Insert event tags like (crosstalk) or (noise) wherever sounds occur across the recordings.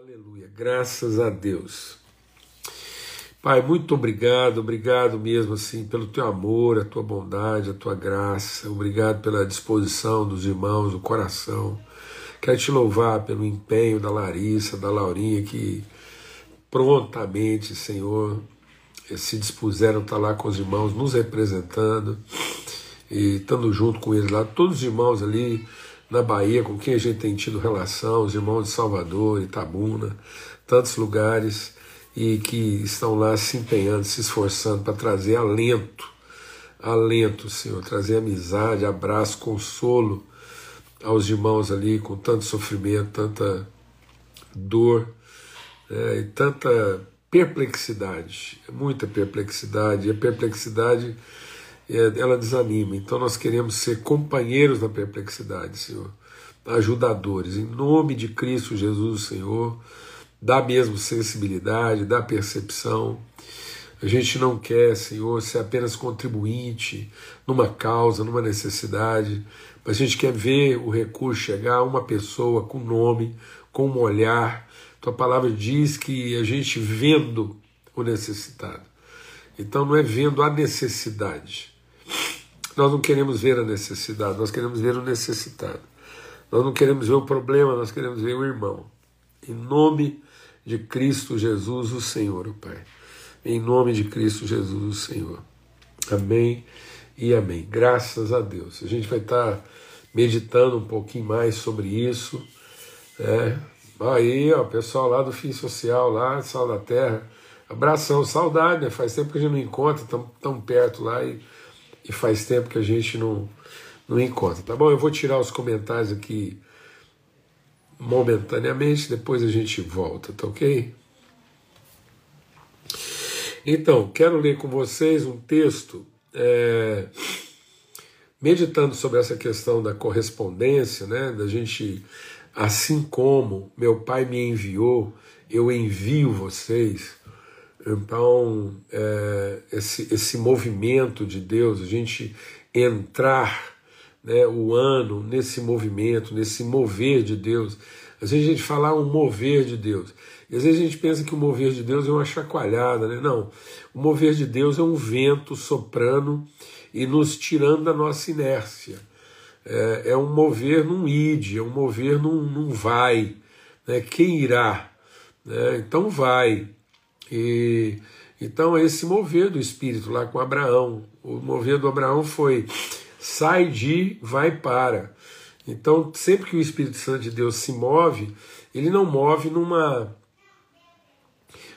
Aleluia, graças a Deus. Pai, muito obrigado, obrigado mesmo assim pelo teu amor, a tua bondade, a tua graça. Obrigado pela disposição dos irmãos, o coração. Quero te louvar pelo empenho da Larissa, da Laurinha, que prontamente, Senhor, se dispuseram a estar lá com os irmãos, nos representando e estando junto com eles lá. Todos os irmãos ali na Bahia, com quem a gente tem tido relação, os irmãos de Salvador, Itabuna, tantos lugares, e que estão lá se empenhando, se esforçando para trazer alento, alento, Senhor, trazer amizade, abraço, consolo aos irmãos ali com tanto sofrimento, tanta dor é, e tanta perplexidade, muita perplexidade, e a perplexidade ela desanima. Então nós queremos ser companheiros na perplexidade, Senhor, ajudadores, em nome de Cristo Jesus, Senhor, dá mesmo sensibilidade, dá percepção. A gente não quer, Senhor, ser apenas contribuinte numa causa, numa necessidade, mas a gente quer ver o recurso chegar a uma pessoa com nome, com um olhar. Tua palavra diz que a gente vendo o necessitado. Então não é vendo a necessidade, nós não queremos ver a necessidade, nós queremos ver o necessitado. Nós não queremos ver o problema, nós queremos ver o irmão. Em nome de Cristo Jesus, o Senhor, o Pai. Em nome de Cristo Jesus, o Senhor. Amém e amém. Graças a Deus. A gente vai estar meditando um pouquinho mais sobre isso. É. Aí, ó, pessoal lá do Fim Social, lá, Sal da Terra. Abração, saudade, né? Faz tempo que a gente não encontra, tão, tão perto lá e e faz tempo que a gente não, não encontra. Tá bom? Eu vou tirar os comentários aqui momentaneamente, depois a gente volta, tá ok? Então, quero ler com vocês um texto é, meditando sobre essa questão da correspondência, né? Da gente, assim como meu pai me enviou, eu envio vocês. Então, é, esse, esse movimento de Deus, a gente entrar né, o ano nesse movimento, nesse mover de Deus. Às vezes a gente fala um mover de Deus. E às vezes a gente pensa que o mover de Deus é uma chacoalhada, né? Não. O mover de Deus é um vento soprando e nos tirando da nossa inércia. É, é um mover num id, é um mover num, num vai. Né? Quem irá? Né? Então vai. E então esse mover do Espírito lá com Abraão, o mover do Abraão foi sai de, vai para. Então sempre que o Espírito Santo de Deus se move, ele não move numa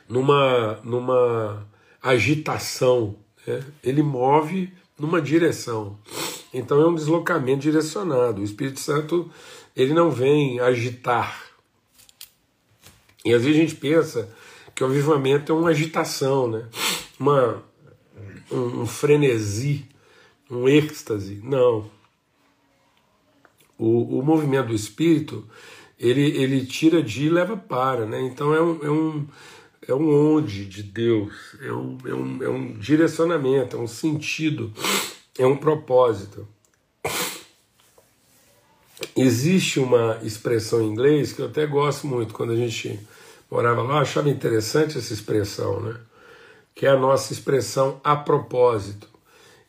numa numa agitação, né? ele move numa direção. Então é um deslocamento direcionado. O Espírito Santo ele não vem agitar. E às vezes a gente pensa que o avivamento é uma agitação, né? uma, um, um frenesi, um êxtase. Não. O, o movimento do espírito ele, ele tira de e leva para. Né? Então é um, é um, é um onde de Deus, é um, é, um, é um direcionamento, é um sentido, é um propósito. Existe uma expressão em inglês que eu até gosto muito quando a gente morava lá, achava interessante essa expressão, né? que é a nossa expressão a propósito.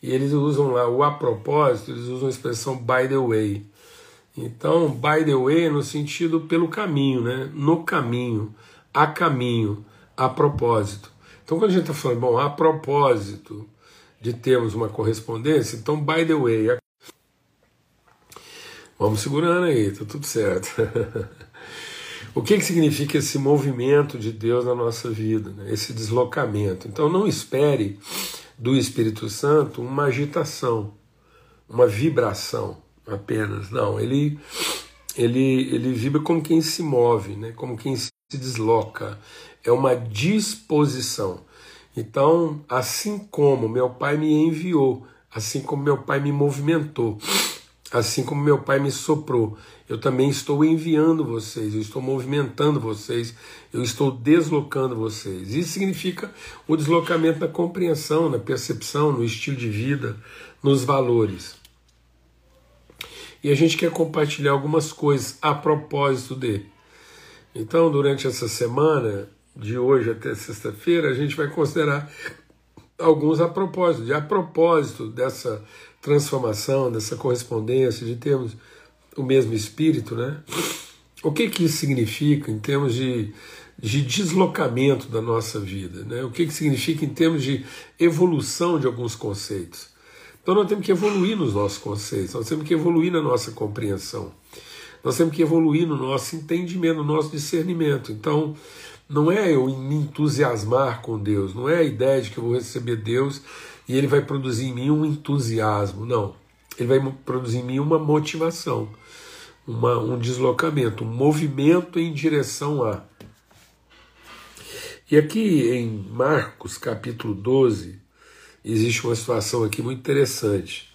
E eles usam lá o a propósito, eles usam a expressão by the way. Então, by the way no sentido pelo caminho, né? no caminho, a caminho, a propósito. Então, quando a gente está falando, bom, a propósito de termos uma correspondência, então, by the way. Vamos segurando aí, tá tudo certo. (laughs) O que, que significa esse movimento de Deus na nossa vida, né? esse deslocamento? Então não espere do Espírito Santo uma agitação, uma vibração apenas. Não, ele, ele, ele vibra como quem se move, né? como quem se desloca. É uma disposição. Então, assim como meu pai me enviou, assim como meu pai me movimentou, assim como meu pai me soprou, eu também estou enviando vocês, eu estou movimentando vocês, eu estou deslocando vocês. Isso significa o deslocamento da compreensão, na percepção, no estilo de vida, nos valores. E a gente quer compartilhar algumas coisas a propósito de. Então, durante essa semana, de hoje até sexta-feira, a gente vai considerar alguns a propósito, de a propósito dessa transformação, dessa correspondência, de termos o mesmo espírito, né? O que que isso significa em termos de, de deslocamento da nossa vida, né? O que que significa em termos de evolução de alguns conceitos? Então nós temos que evoluir nos nossos conceitos, nós temos que evoluir na nossa compreensão. Nós temos que evoluir no nosso entendimento, no nosso discernimento. Então, não é eu me entusiasmar com Deus, não é a ideia de que eu vou receber Deus e ele vai produzir em mim um entusiasmo, não. Ele vai produzir em mim uma motivação, uma, um deslocamento, um movimento em direção a. E aqui em Marcos capítulo 12, existe uma situação aqui muito interessante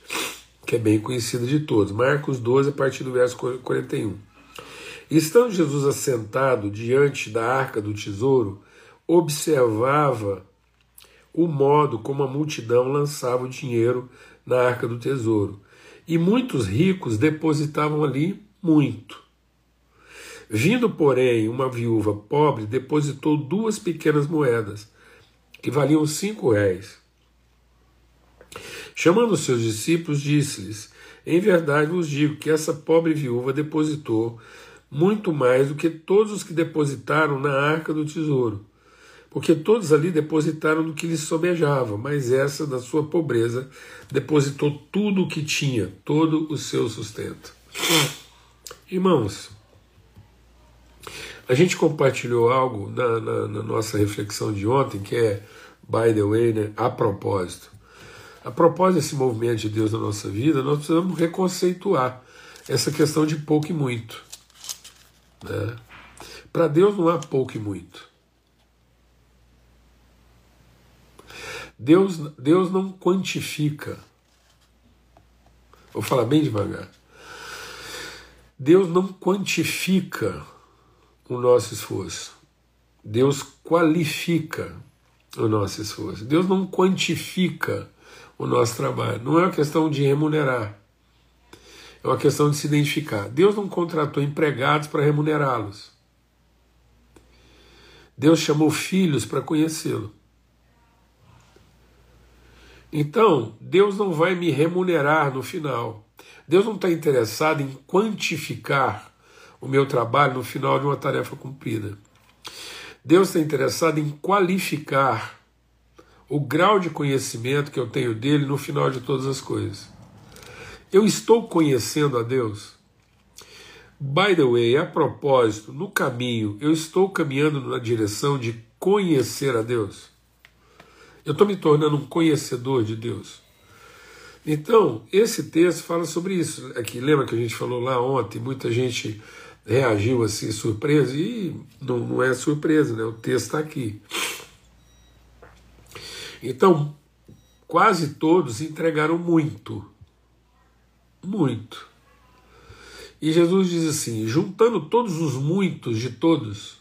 que é bem conhecida de todos. Marcos 12, a partir do verso 41. Estando Jesus assentado diante da arca do tesouro, observava o modo como a multidão lançava o dinheiro na arca do tesouro. E muitos ricos depositavam ali muito. Vindo, porém, uma viúva pobre, depositou duas pequenas moedas, que valiam cinco réis. Chamando seus discípulos, disse-lhes: Em verdade vos digo que essa pobre viúva depositou muito mais do que todos os que depositaram na arca do tesouro. Porque todos ali depositaram do que lhes sobejava, mas essa, da sua pobreza, depositou tudo o que tinha, todo o seu sustento. Irmãos, a gente compartilhou algo na, na, na nossa reflexão de ontem, que é, by the way, né, a propósito. A propósito desse movimento de Deus na nossa vida, nós precisamos reconceituar essa questão de pouco e muito. Né? Para Deus não há pouco e muito. Deus, Deus não quantifica. Vou falar bem devagar. Deus não quantifica o nosso esforço. Deus qualifica o nosso esforço. Deus não quantifica o nosso trabalho. Não é uma questão de remunerar, é uma questão de se identificar. Deus não contratou empregados para remunerá-los. Deus chamou filhos para conhecê-lo. Então, Deus não vai me remunerar no final. Deus não está interessado em quantificar o meu trabalho no final de uma tarefa cumprida. Deus está interessado em qualificar o grau de conhecimento que eu tenho dele no final de todas as coisas. Eu estou conhecendo a Deus? By the way, a propósito, no caminho, eu estou caminhando na direção de conhecer a Deus? Eu estou me tornando um conhecedor de Deus? Então, esse texto fala sobre isso. Aqui, lembra que a gente falou lá ontem? Muita gente reagiu assim, surpresa, e não, não é surpresa, né? O texto está aqui. Então, quase todos entregaram muito. Muito. E Jesus diz assim: juntando todos os muitos de todos,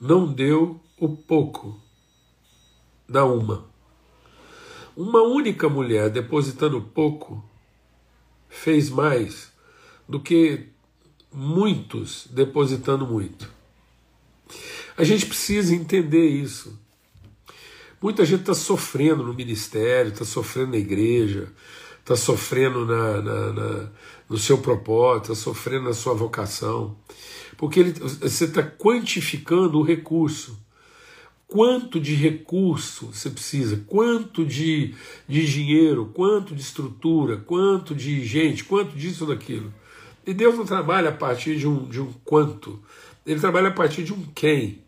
não deu o pouco da uma. Uma única mulher depositando pouco fez mais do que muitos depositando muito. A gente precisa entender isso. Muita gente está sofrendo no ministério, está sofrendo na igreja, está sofrendo na, na, na, no seu propósito, está sofrendo na sua vocação, porque ele, você está quantificando o recurso. Quanto de recurso você precisa, quanto de, de dinheiro, quanto de estrutura, quanto de gente, quanto disso ou daquilo. E Deus não trabalha a partir de um, de um quanto, ele trabalha a partir de um quem.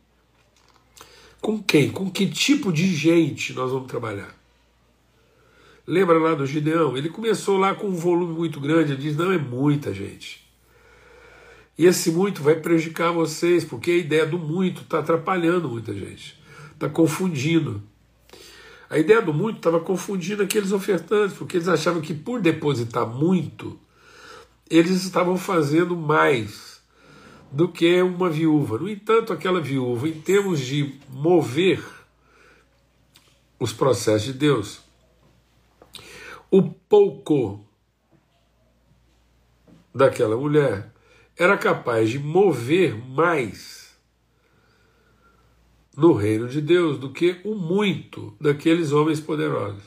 Com quem? Com que tipo de gente nós vamos trabalhar? Lembra lá do Gideão? Ele começou lá com um volume muito grande, ele diz: não, é muita gente. E esse muito vai prejudicar vocês, porque a ideia do muito está atrapalhando muita gente, está confundindo. A ideia do muito estava confundindo aqueles ofertantes, porque eles achavam que por depositar muito, eles estavam fazendo mais do que uma viúva. No entanto, aquela viúva, em termos de mover os processos de Deus, o pouco daquela mulher era capaz de mover mais no reino de Deus do que o muito daqueles homens poderosos.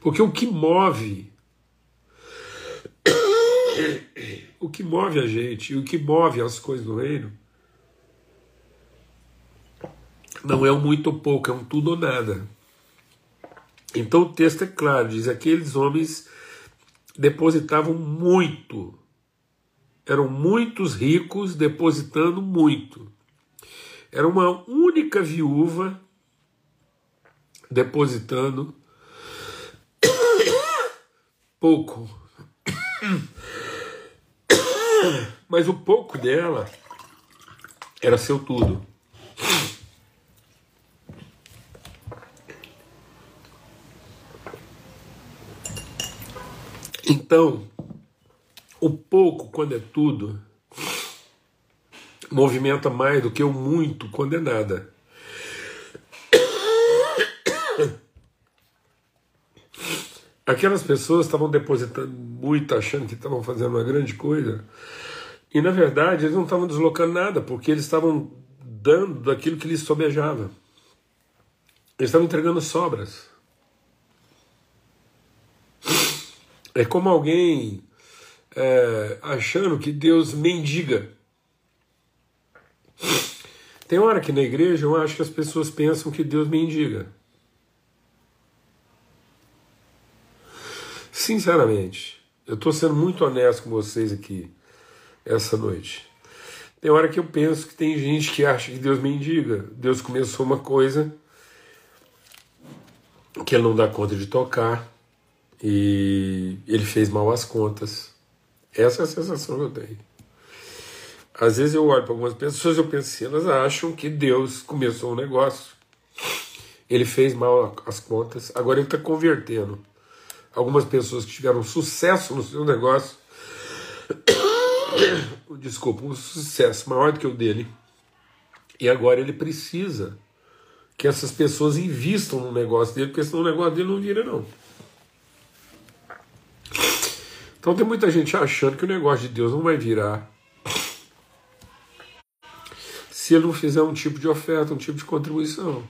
Porque o que move (coughs) o que move a gente e o que move as coisas do reino não é um muito ou pouco, é um tudo ou nada. Então o texto é claro, diz: aqueles homens depositavam muito, eram muitos ricos depositando muito. Era uma única viúva depositando pouco. Mas o pouco dela era seu tudo. Então, o pouco, quando é tudo, movimenta mais do que o muito, quando é. Aquelas pessoas estavam depositando muito, achando que estavam fazendo uma grande coisa, e na verdade eles não estavam deslocando nada, porque eles estavam dando daquilo que lhes sobejava. Eles estavam entregando sobras. É como alguém é, achando que Deus mendiga. Tem hora que na igreja eu acho que as pessoas pensam que Deus mendiga. Sinceramente, eu estou sendo muito honesto com vocês aqui essa noite. Tem hora que eu penso que tem gente que acha que Deus mendiga. Deus começou uma coisa que ele não dá conta de tocar e ele fez mal as contas. Essa é a sensação que eu tenho. Às vezes eu olho para algumas pessoas eu penso assim, elas acham que Deus começou um negócio, ele fez mal as contas, agora ele está convertendo. Algumas pessoas que tiveram sucesso no seu negócio, (coughs) desculpa, um sucesso maior do que o dele, e agora ele precisa que essas pessoas invistam no negócio dele, porque senão o negócio dele não vira, não. Então tem muita gente achando que o negócio de Deus não vai virar se ele não fizer um tipo de oferta, um tipo de contribuição.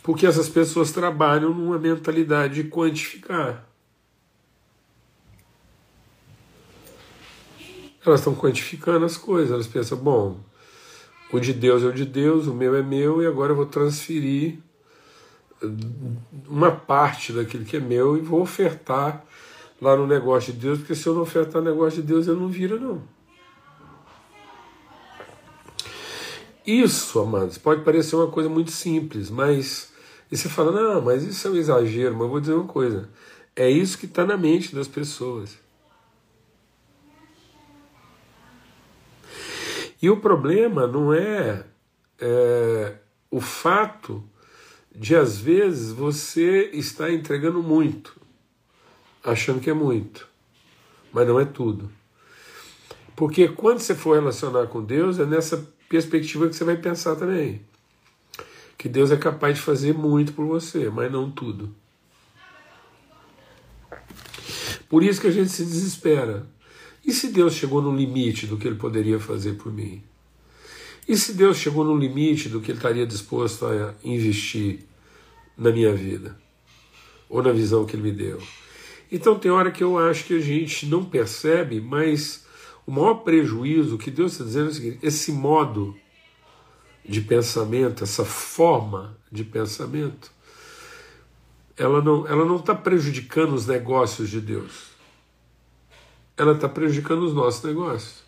Porque essas pessoas trabalham numa mentalidade de quantificar. Elas estão quantificando as coisas, elas pensam, bom, o de Deus é o de Deus, o meu é meu, e agora eu vou transferir uma parte daquilo que é meu e vou ofertar lá no negócio de Deus, porque se eu não ofertar no negócio de Deus, ele não vira, não. Isso, amados, pode parecer uma coisa muito simples, mas. E você fala, não, mas isso é um exagero, mas eu vou dizer uma coisa. É isso que está na mente das pessoas. E o problema não é, é o fato de às vezes você está entregando muito, achando que é muito, mas não é tudo. Porque quando você for relacionar com Deus, é nessa perspectiva que você vai pensar também. Que Deus é capaz de fazer muito por você, mas não tudo. Por isso que a gente se desespera. E se Deus chegou no limite do que ele poderia fazer por mim? E se Deus chegou no limite do que ele estaria disposto a investir na minha vida? Ou na visão que ele me deu? Então tem hora que eu acho que a gente não percebe, mas o maior prejuízo que Deus está dizendo é o seguinte: esse modo de pensamento, essa forma de pensamento, ela não ela não está prejudicando os negócios de Deus. Ela está prejudicando os nossos negócios.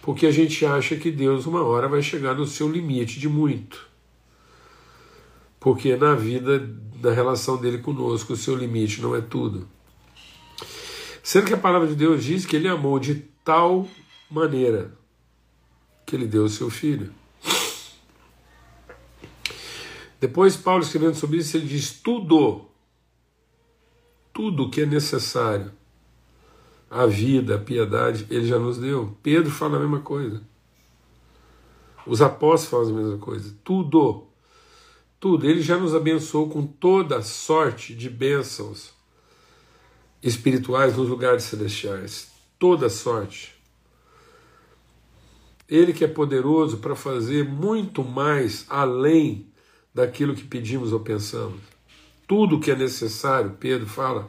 Porque a gente acha que Deus, uma hora, vai chegar no seu limite de muito. Porque na vida, na relação dele conosco, o seu limite não é tudo. Sendo que a palavra de Deus diz que ele amou de tal maneira que ele deu o seu filho. Depois, Paulo escrevendo sobre isso, ele diz: tudo, tudo que é necessário, a vida, a piedade, ele já nos deu. Pedro fala a mesma coisa. Os apóstolos falam a mesma coisa. Tudo, tudo. Ele já nos abençoou com toda sorte de bênçãos espirituais nos lugares celestiais. Toda sorte. Ele que é poderoso para fazer muito mais além daquilo que pedimos ou pensamos. Tudo que é necessário, Pedro fala.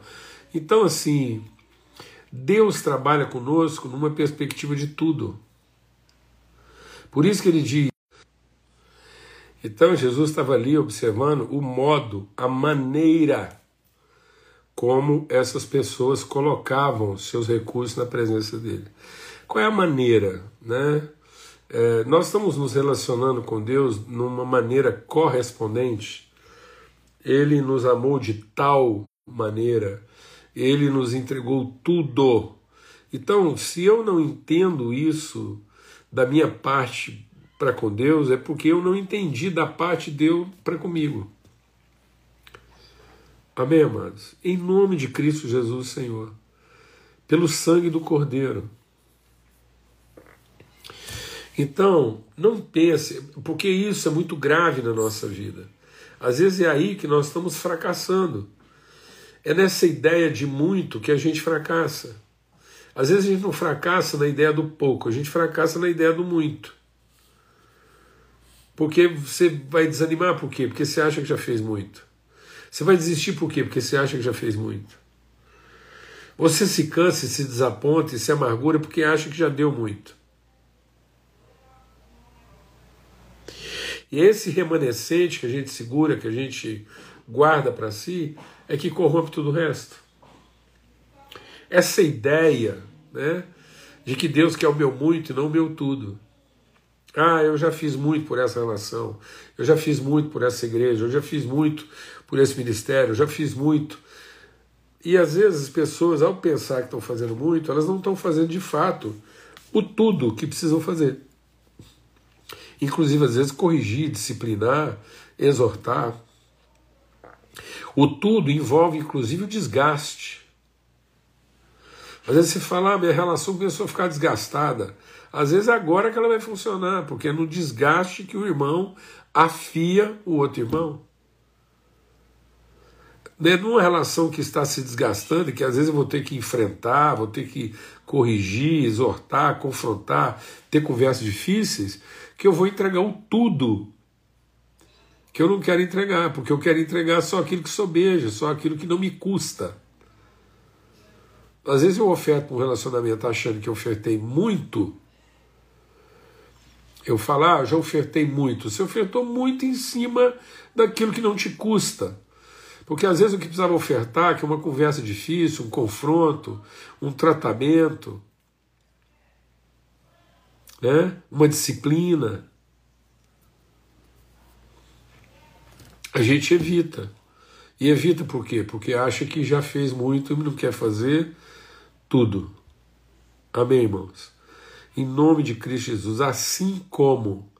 Então, assim, Deus trabalha conosco numa perspectiva de tudo. Por isso que ele diz. Então, Jesus estava ali observando o modo, a maneira como essas pessoas colocavam seus recursos na presença dele. Qual é a maneira, né? É, nós estamos nos relacionando com Deus numa maneira correspondente. Ele nos amou de tal maneira, ele nos entregou tudo. Então, se eu não entendo isso da minha parte para com Deus, é porque eu não entendi da parte de Deus para comigo. Amém, amados? Em nome de Cristo Jesus, Senhor, pelo sangue do Cordeiro. Então, não pense, porque isso é muito grave na nossa vida. Às vezes é aí que nós estamos fracassando. É nessa ideia de muito que a gente fracassa. Às vezes a gente não fracassa na ideia do pouco, a gente fracassa na ideia do muito. Porque você vai desanimar por quê? Porque você acha que já fez muito. Você vai desistir por quê? Porque você acha que já fez muito. Você se cansa, se desaponta e se amargura porque acha que já deu muito. E esse remanescente que a gente segura, que a gente guarda para si, é que corrompe tudo o resto. Essa ideia né, de que Deus quer o meu muito e não o meu tudo. Ah, eu já fiz muito por essa relação, eu já fiz muito por essa igreja, eu já fiz muito por esse ministério, eu já fiz muito. E às vezes as pessoas, ao pensar que estão fazendo muito, elas não estão fazendo de fato o tudo que precisam fazer. Inclusive, às vezes, corrigir, disciplinar, exortar. O tudo envolve, inclusive, o desgaste. Às vezes você fala, ah, minha relação começou a ficar desgastada. Às vezes agora que ela vai funcionar, porque é no desgaste que o irmão afia o outro irmão. Né, numa relação que está se desgastando que às vezes eu vou ter que enfrentar, vou ter que corrigir, exortar, confrontar, ter conversas difíceis, que eu vou entregar o tudo que eu não quero entregar, porque eu quero entregar só aquilo que sobeja, só aquilo que não me custa. Às vezes eu oferto um relacionamento achando que eu ofertei muito, eu falo, ah, já ofertei muito. Você ofertou muito em cima daquilo que não te custa. Porque às vezes o que precisava ofertar, que é uma conversa difícil, um confronto, um tratamento, né? uma disciplina, a gente evita. E evita por quê? Porque acha que já fez muito e não quer fazer tudo. Amém, irmãos? Em nome de Cristo Jesus, assim como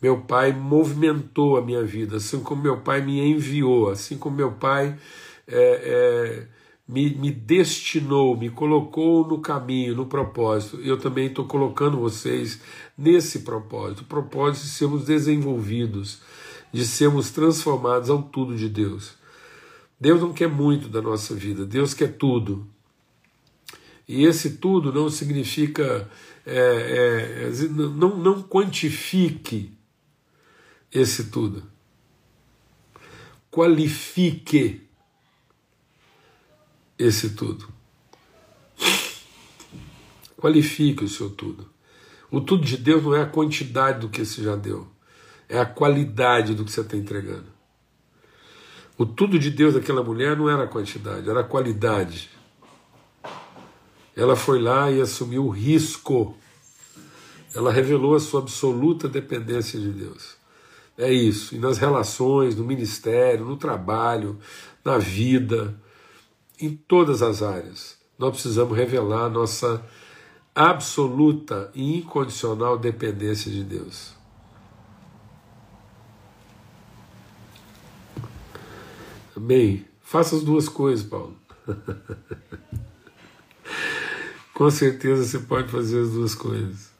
meu Pai movimentou a minha vida, assim como meu Pai me enviou, assim como meu Pai é, é, me, me destinou, me colocou no caminho, no propósito, eu também estou colocando vocês nesse propósito o propósito de sermos desenvolvidos, de sermos transformados ao tudo de Deus. Deus não quer muito da nossa vida, Deus quer tudo. E esse tudo não significa é, é, não, não quantifique esse tudo. Qualifique esse tudo. Qualifique o seu tudo. O tudo de Deus não é a quantidade do que você já deu, é a qualidade do que você está entregando. O tudo de Deus daquela mulher não era a quantidade, era a qualidade. Ela foi lá e assumiu o risco. Ela revelou a sua absoluta dependência de Deus. É isso. E nas relações, no ministério, no trabalho, na vida, em todas as áreas, nós precisamos revelar a nossa absoluta e incondicional dependência de Deus. Amém? Faça as duas coisas, Paulo. (laughs) com certeza você pode fazer as duas coisas.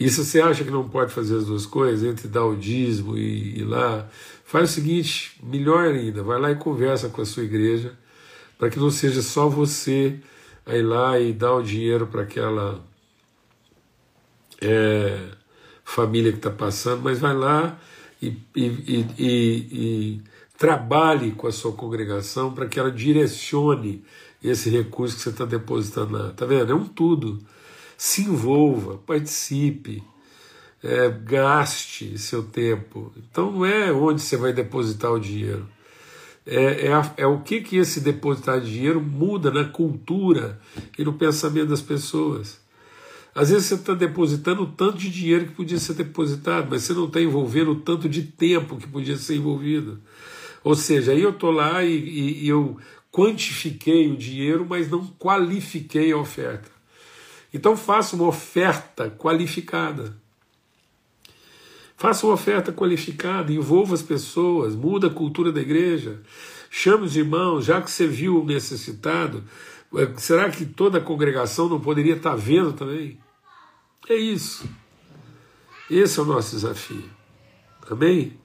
E se você acha que não pode fazer as duas coisas, entre dar o dízimo e ir lá, faz o seguinte, melhor ainda, vai lá e conversa com a sua igreja para que não seja só você a ir lá e dar o dinheiro para aquela é, família que está passando, mas vai lá e, e, e, e, trabalhe com a sua congregação para que ela direcione esse recurso que você está depositando lá. Está vendo? É um tudo. Se envolva, participe, é, gaste seu tempo. Então não é onde você vai depositar o dinheiro. É, é, a, é, o que, que esse depositar de dinheiro muda na cultura e no pensamento das pessoas. Às vezes você está depositando o tanto de dinheiro que podia ser depositado, mas você não está envolvendo o tanto de tempo que podia ser envolvido. Ou seja, aí eu estou lá e, e, e eu quantifiquei o dinheiro, mas não qualifiquei a oferta. Então faça uma oferta qualificada. Faça uma oferta qualificada, envolva as pessoas, muda a cultura da igreja, chame os irmãos, já que você viu o necessitado, eh, será que toda a congregação não poderia estar vendo também? É isso. Esse é o nosso desafio. Amém?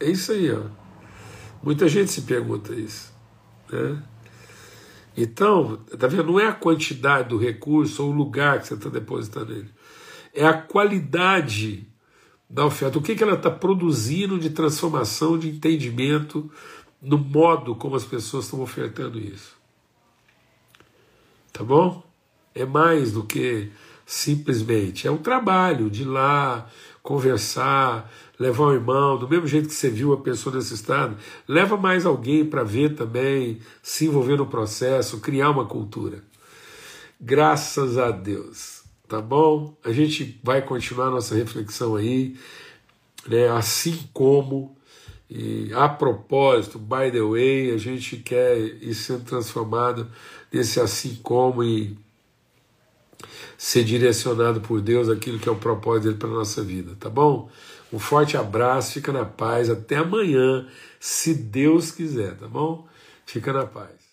É isso aí, ó. Muita gente se pergunta isso. Né? Então, tá vendo? Não é a quantidade do recurso ou o lugar que você está depositando ele. É a qualidade da oferta. O que, que ela está produzindo de transformação, de entendimento no modo como as pessoas estão ofertando isso. Tá bom? É mais do que simplesmente. É um trabalho de ir lá, conversar, levar o irmão, do mesmo jeito que você viu a pessoa nesse estado, leva mais alguém para ver também, se envolver no processo, criar uma cultura. Graças a Deus, tá bom? A gente vai continuar nossa reflexão aí, né? Assim como e a propósito, by the way, a gente quer ir sendo transformado nesse assim como e ser direcionado por Deus aquilo que é o propósito dele para a nossa vida, tá bom? Um forte abraço, fica na paz, até amanhã, se Deus quiser, tá bom? Fica na paz.